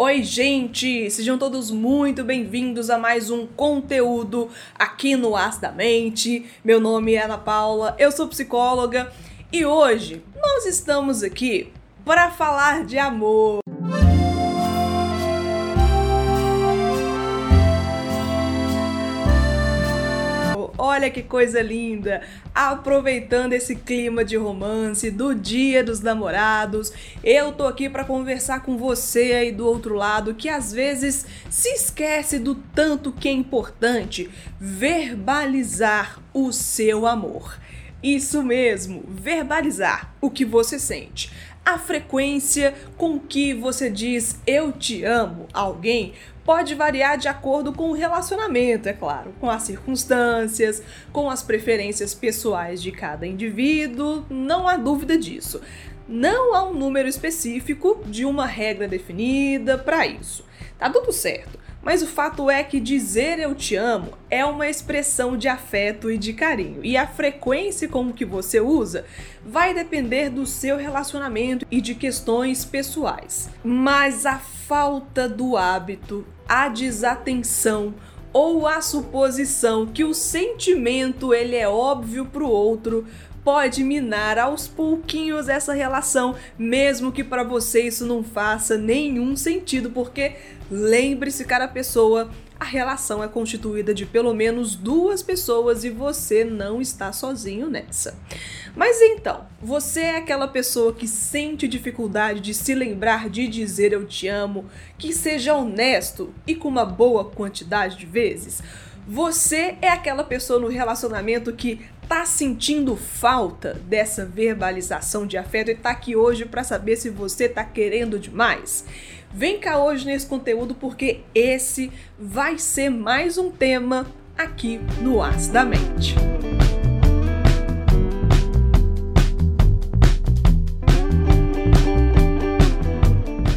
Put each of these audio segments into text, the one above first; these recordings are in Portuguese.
Oi, gente! Sejam todos muito bem-vindos a mais um conteúdo aqui no As da Mente. Meu nome é Ana Paula, eu sou psicóloga e hoje nós estamos aqui para falar de amor. Olha que coisa linda! Aproveitando esse clima de romance do Dia dos Namorados, eu tô aqui para conversar com você aí do outro lado que às vezes se esquece do tanto que é importante verbalizar o seu amor. Isso mesmo, verbalizar o que você sente a frequência com que você diz eu te amo a alguém pode variar de acordo com o relacionamento, é claro, com as circunstâncias, com as preferências pessoais de cada indivíduo, não há dúvida disso. Não há um número específico de uma regra definida para isso. Tá tudo certo. Mas o fato é que dizer eu te amo é uma expressão de afeto e de carinho, e a frequência com que você usa vai depender do seu relacionamento e de questões pessoais. Mas a falta do hábito, a desatenção ou a suposição que o sentimento ele é óbvio para o outro pode minar aos pouquinhos essa relação, mesmo que para você isso não faça nenhum sentido, porque lembre-se, cara pessoa, a relação é constituída de pelo menos duas pessoas e você não está sozinho nessa. Mas então, você é aquela pessoa que sente dificuldade de se lembrar de dizer eu te amo, que seja honesto e com uma boa quantidade de vezes? Você é aquela pessoa no relacionamento que tá sentindo falta dessa verbalização de afeto e tá aqui hoje para saber se você tá querendo demais? Vem cá hoje nesse conteúdo porque esse vai ser mais um tema aqui no As da Mente.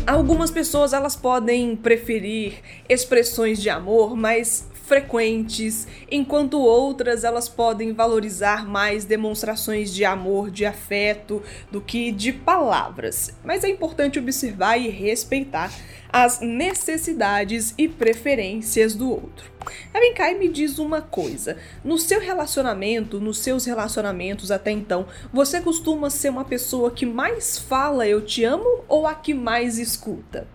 Algumas pessoas elas podem preferir expressões de amor mais frequentes, enquanto outras elas podem valorizar mais demonstrações de amor, de afeto do que de palavras. Mas é importante observar e respeitar as necessidades e preferências do outro. Vem cá e me diz uma coisa: no seu relacionamento, nos seus relacionamentos até então, você costuma ser uma pessoa que mais fala eu te amo ou a que mais escuta?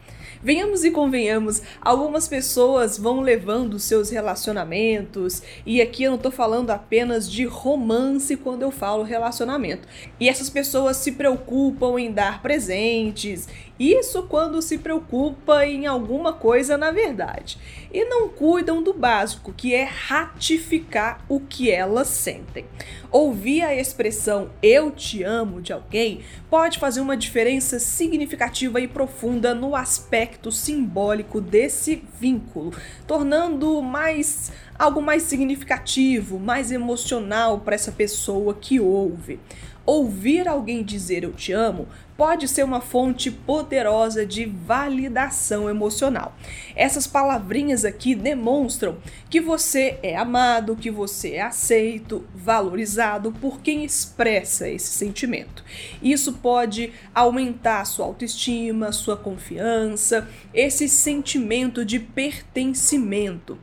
Venhamos e convenhamos, algumas pessoas vão levando seus relacionamentos, e aqui eu não tô falando apenas de romance quando eu falo relacionamento. E essas pessoas se preocupam em dar presentes, isso quando se preocupa em alguma coisa na verdade. E não cuidam do básico, que é ratificar o que elas sentem. Ouvir a expressão eu te amo de alguém pode fazer uma diferença significativa e profunda no aspecto simbólico desse vínculo, tornando mais algo mais significativo, mais emocional para essa pessoa que ouve. Ouvir alguém dizer eu te amo pode ser uma fonte poderosa de validação emocional. Essas palavrinhas aqui demonstram que você é amado, que você é aceito, valorizado por quem expressa esse sentimento. Isso pode aumentar sua autoestima, sua confiança, esse sentimento de pertencimento.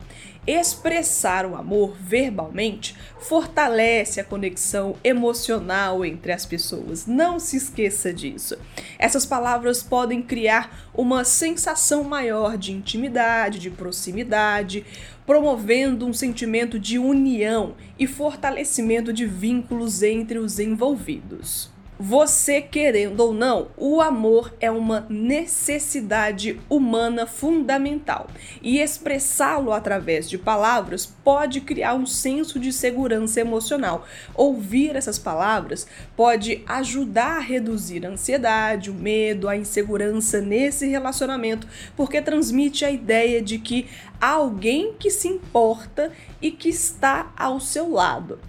Expressar o amor verbalmente fortalece a conexão emocional entre as pessoas. Não se esqueça disso. Essas palavras podem criar uma sensação maior de intimidade, de proximidade, promovendo um sentimento de união e fortalecimento de vínculos entre os envolvidos. Você querendo ou não, o amor é uma necessidade humana fundamental e expressá-lo através de palavras pode criar um senso de segurança emocional. Ouvir essas palavras pode ajudar a reduzir a ansiedade, o medo, a insegurança nesse relacionamento, porque transmite a ideia de que há alguém que se importa e que está ao seu lado.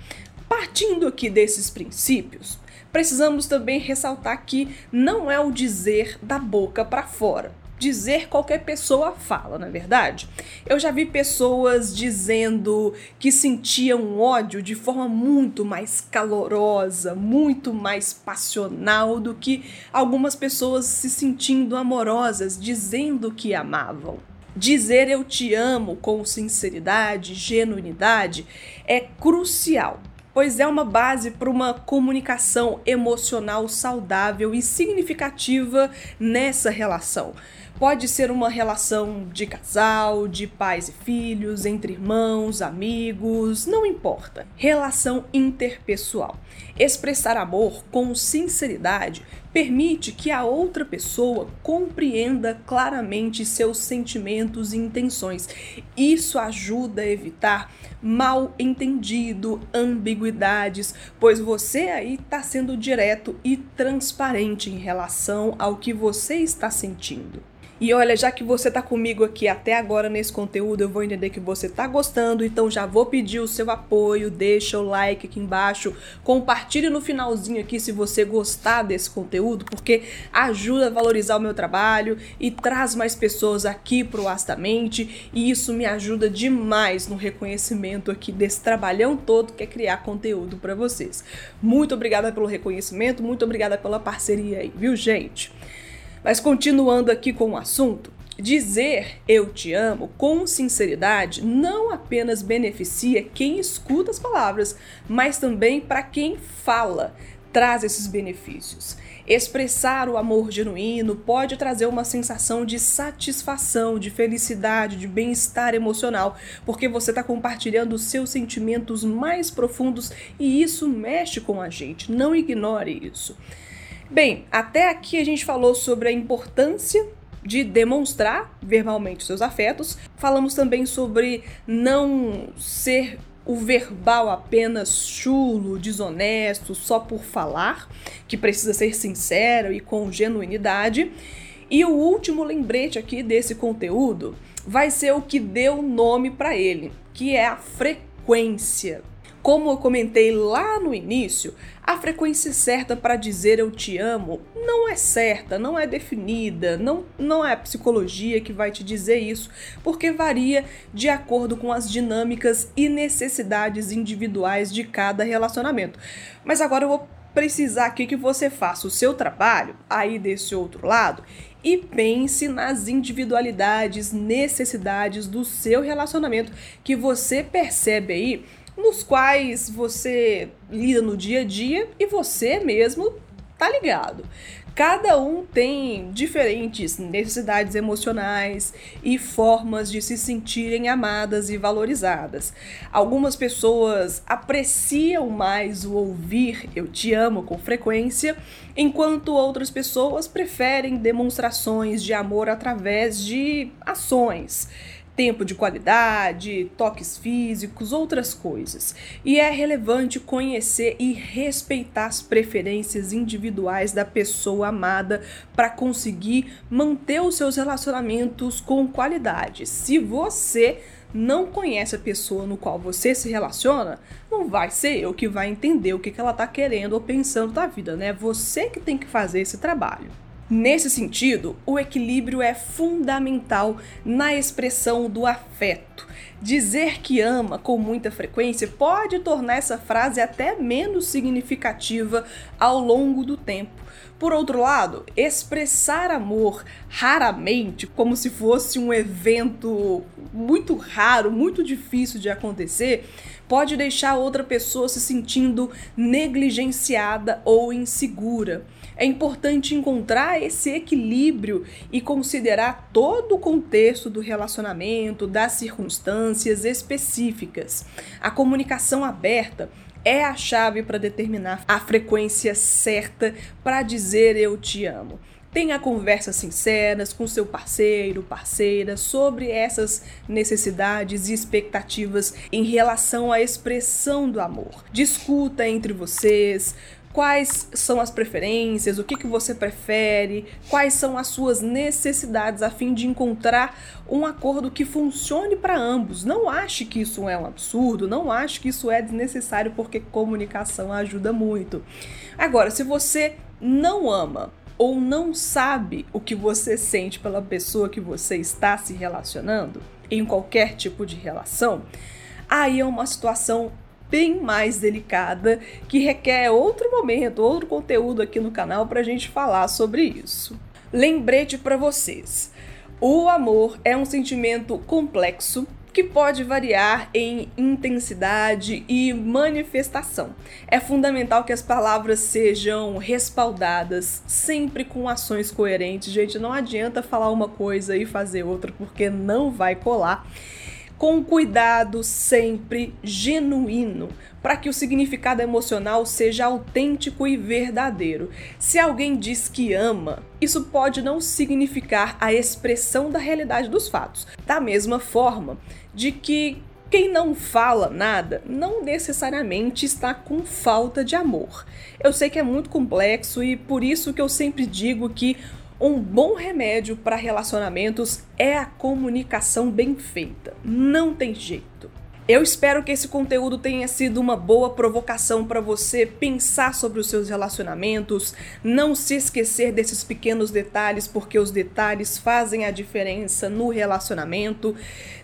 Partindo aqui desses princípios, precisamos também ressaltar que não é o dizer da boca para fora. dizer qualquer pessoa fala, na é verdade. Eu já vi pessoas dizendo que sentiam ódio de forma muito mais calorosa, muito mais passional do que algumas pessoas se sentindo amorosas, dizendo que amavam. Dizer eu te amo com sinceridade, genuinidade é crucial pois é uma base para uma comunicação emocional saudável e significativa nessa relação. Pode ser uma relação de casal, de pais e filhos, entre irmãos, amigos, não importa. Relação interpessoal. Expressar amor com sinceridade permite que a outra pessoa compreenda claramente seus sentimentos e intenções. Isso ajuda a evitar mal entendido, ambiguidades, pois você aí está sendo direto e transparente em relação ao que você está sentindo. E olha, já que você tá comigo aqui até agora nesse conteúdo, eu vou entender que você tá gostando, então já vou pedir o seu apoio, deixa o like aqui embaixo, compartilhe no finalzinho aqui se você gostar desse conteúdo, porque ajuda a valorizar o meu trabalho e traz mais pessoas aqui pro Astamente, e isso me ajuda demais no reconhecimento aqui desse trabalhão todo que é criar conteúdo para vocês. Muito obrigada pelo reconhecimento, muito obrigada pela parceria aí, viu, gente? Mas continuando aqui com o assunto, dizer eu te amo com sinceridade não apenas beneficia quem escuta as palavras, mas também para quem fala traz esses benefícios. Expressar o amor genuíno pode trazer uma sensação de satisfação, de felicidade, de bem-estar emocional, porque você está compartilhando os seus sentimentos mais profundos e isso mexe com a gente. Não ignore isso. Bem, até aqui a gente falou sobre a importância de demonstrar verbalmente seus afetos. Falamos também sobre não ser o verbal apenas chulo, desonesto, só por falar, que precisa ser sincero e com genuinidade. E o último lembrete aqui desse conteúdo vai ser o que deu nome para ele, que é a frequência. Como eu comentei lá no início, a frequência certa para dizer eu te amo não é certa, não é definida, não, não é a psicologia que vai te dizer isso, porque varia de acordo com as dinâmicas e necessidades individuais de cada relacionamento. Mas agora eu vou precisar aqui que você faça o seu trabalho aí desse outro lado e pense nas individualidades, necessidades do seu relacionamento que você percebe aí nos quais você lida no dia a dia e você mesmo tá ligado. Cada um tem diferentes necessidades emocionais e formas de se sentirem amadas e valorizadas. Algumas pessoas apreciam mais o ouvir eu te amo com frequência, enquanto outras pessoas preferem demonstrações de amor através de ações tempo de qualidade, toques físicos, outras coisas. E é relevante conhecer e respeitar as preferências individuais da pessoa amada para conseguir manter os seus relacionamentos com qualidade. Se você não conhece a pessoa no qual você se relaciona, não vai ser eu que vai entender o que ela está querendo ou pensando da vida, né? Você que tem que fazer esse trabalho. Nesse sentido, o equilíbrio é fundamental na expressão do afeto. Dizer que ama com muita frequência pode tornar essa frase até menos significativa ao longo do tempo. Por outro lado, expressar amor raramente, como se fosse um evento muito raro, muito difícil de acontecer, pode deixar outra pessoa se sentindo negligenciada ou insegura. É importante encontrar esse equilíbrio e considerar todo o contexto do relacionamento, das circunstâncias específicas. A comunicação aberta é a chave para determinar a frequência certa para dizer eu te amo. Tenha conversas sinceras com seu parceiro, parceira sobre essas necessidades e expectativas em relação à expressão do amor. Discuta entre vocês, quais são as preferências, o que, que você prefere, quais são as suas necessidades, a fim de encontrar um acordo que funcione para ambos. Não ache que isso é um absurdo, não ache que isso é desnecessário, porque comunicação ajuda muito. Agora, se você não ama, ou não sabe o que você sente pela pessoa que você está se relacionando, em qualquer tipo de relação, aí é uma situação bem mais delicada que requer outro momento, outro conteúdo aqui no canal para a gente falar sobre isso. Lembrete para vocês: o amor é um sentimento complexo que pode variar em intensidade e manifestação. É fundamental que as palavras sejam respaldadas, sempre com ações coerentes. Gente, não adianta falar uma coisa e fazer outra, porque não vai colar com cuidado sempre genuíno, para que o significado emocional seja autêntico e verdadeiro. Se alguém diz que ama, isso pode não significar a expressão da realidade dos fatos. Da mesma forma, de que quem não fala nada não necessariamente está com falta de amor. Eu sei que é muito complexo e por isso que eu sempre digo que um bom remédio para relacionamentos é a comunicação bem feita. Não tem jeito. Eu espero que esse conteúdo tenha sido uma boa provocação para você pensar sobre os seus relacionamentos, não se esquecer desses pequenos detalhes, porque os detalhes fazem a diferença no relacionamento.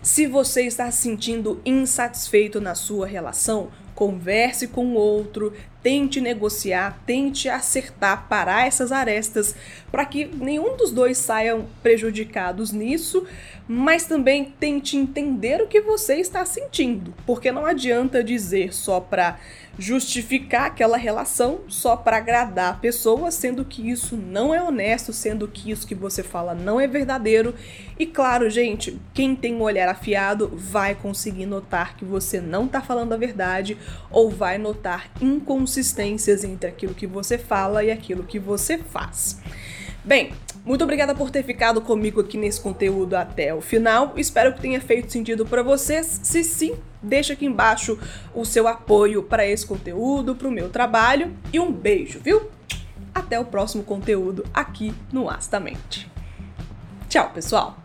Se você está se sentindo insatisfeito na sua relação, converse com o outro, tente negociar, tente acertar, parar essas arestas para que nenhum dos dois saiam prejudicados nisso, mas também tente entender o que você está sentindo, porque não adianta dizer só para justificar aquela relação só para agradar a pessoa, sendo que isso não é honesto, sendo que isso que você fala não é verdadeiro. E claro, gente, quem tem um olhar afiado vai conseguir notar que você não está falando a verdade ou vai notar inconsistências entre aquilo que você fala e aquilo que você faz. Bem, muito obrigada por ter ficado comigo aqui nesse conteúdo até o final. Espero que tenha feito sentido para vocês. Se sim, deixa aqui embaixo o seu apoio para esse conteúdo, para o meu trabalho e um beijo, viu? Até o próximo conteúdo aqui no Astamente. Tchau, pessoal!